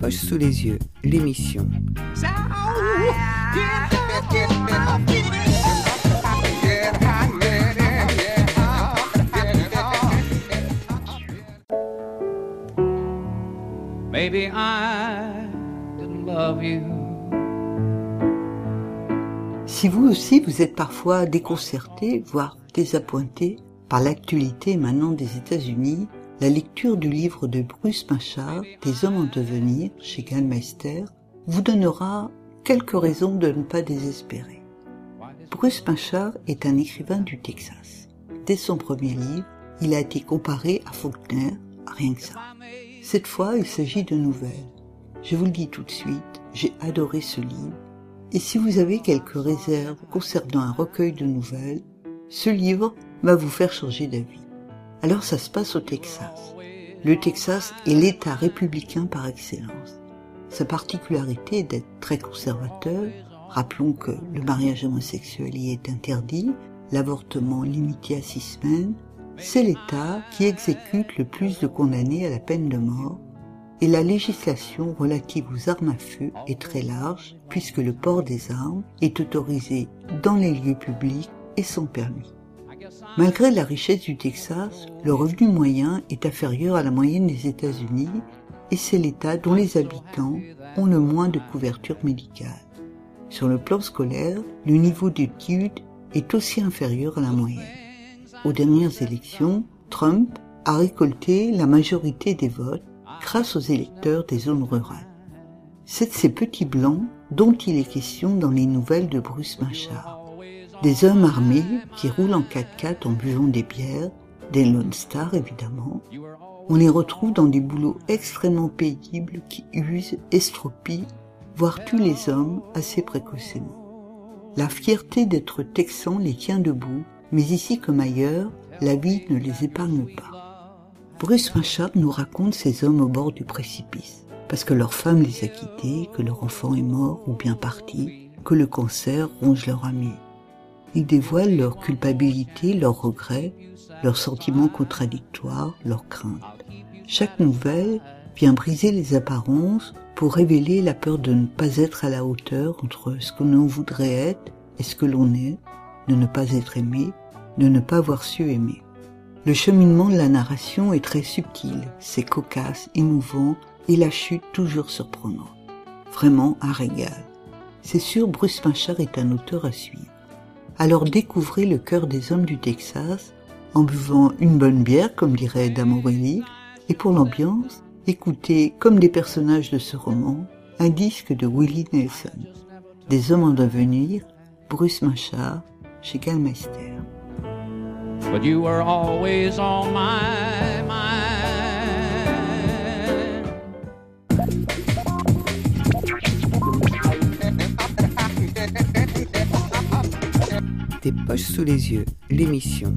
poches sous les yeux, l'émission. Maybe I didn't love you. Si vous aussi vous êtes parfois déconcerté, voire désappointé par l'actualité émanant des États-Unis, la lecture du livre de Bruce Machard, Des hommes en devenir, chez Gallmeister, vous donnera quelques raisons de ne pas désespérer. Bruce Machard est un écrivain du Texas. Dès son premier livre, il a été comparé à Faulkner, rien que ça. Cette fois, il s'agit de nouvelles. Je vous le dis tout de suite, j'ai adoré ce livre. Et si vous avez quelques réserves concernant un recueil de nouvelles, ce livre va vous faire changer d'avis. Alors ça se passe au Texas. Le Texas est l'État républicain par excellence. Sa particularité est d'être très conservateur. Rappelons que le mariage homosexuel y est interdit, l'avortement limité à six semaines. C'est l'État qui exécute le plus de condamnés à la peine de mort et la législation relative aux armes à feu est très large puisque le port des armes est autorisé dans les lieux publics et sans permis. Malgré la richesse du Texas, le revenu moyen est inférieur à la moyenne des États-Unis et c'est l'État dont les habitants ont le moins de couverture médicale. Sur le plan scolaire, le niveau d'études est aussi inférieur à la moyenne. Aux dernières élections, Trump a récolté la majorité des votes grâce aux électeurs des zones rurales. C'est de ces petits blancs dont il est question dans les nouvelles de Bruce Machard. Des hommes armés qui roulent en 4x4 en buvant des bières, des Lone Stars évidemment. On les retrouve dans des boulots extrêmement pénibles qui usent, estropient, voire tuent les hommes assez précocement. La fierté d'être texan les tient debout, mais ici comme ailleurs, la vie ne les épargne pas. Bruce Machard nous raconte ces hommes au bord du précipice, parce que leur femme les a quittés, que leur enfant est mort ou bien parti, que le cancer ronge leur ami. Ils dévoilent leur culpabilité, leurs regrets, leurs sentiments contradictoires, leurs craintes. Chaque nouvelle vient briser les apparences pour révéler la peur de ne pas être à la hauteur entre ce que l'on voudrait être et ce que l'on est, de ne pas être aimé, de ne pas avoir su aimer. Le cheminement de la narration est très subtil, c'est cocasse, émouvant et la chute toujours surprenante. Vraiment un régal. C'est sûr, Bruce Machard est un auteur à suivre. Alors découvrez le cœur des hommes du Texas en buvant une bonne bière, comme dirait Damorelli, et pour l'ambiance, écoutez, comme des personnages de ce roman, un disque de Willie Nelson. Des hommes en devenir, Bruce Machard, chez Des poches sous les yeux, l'émission.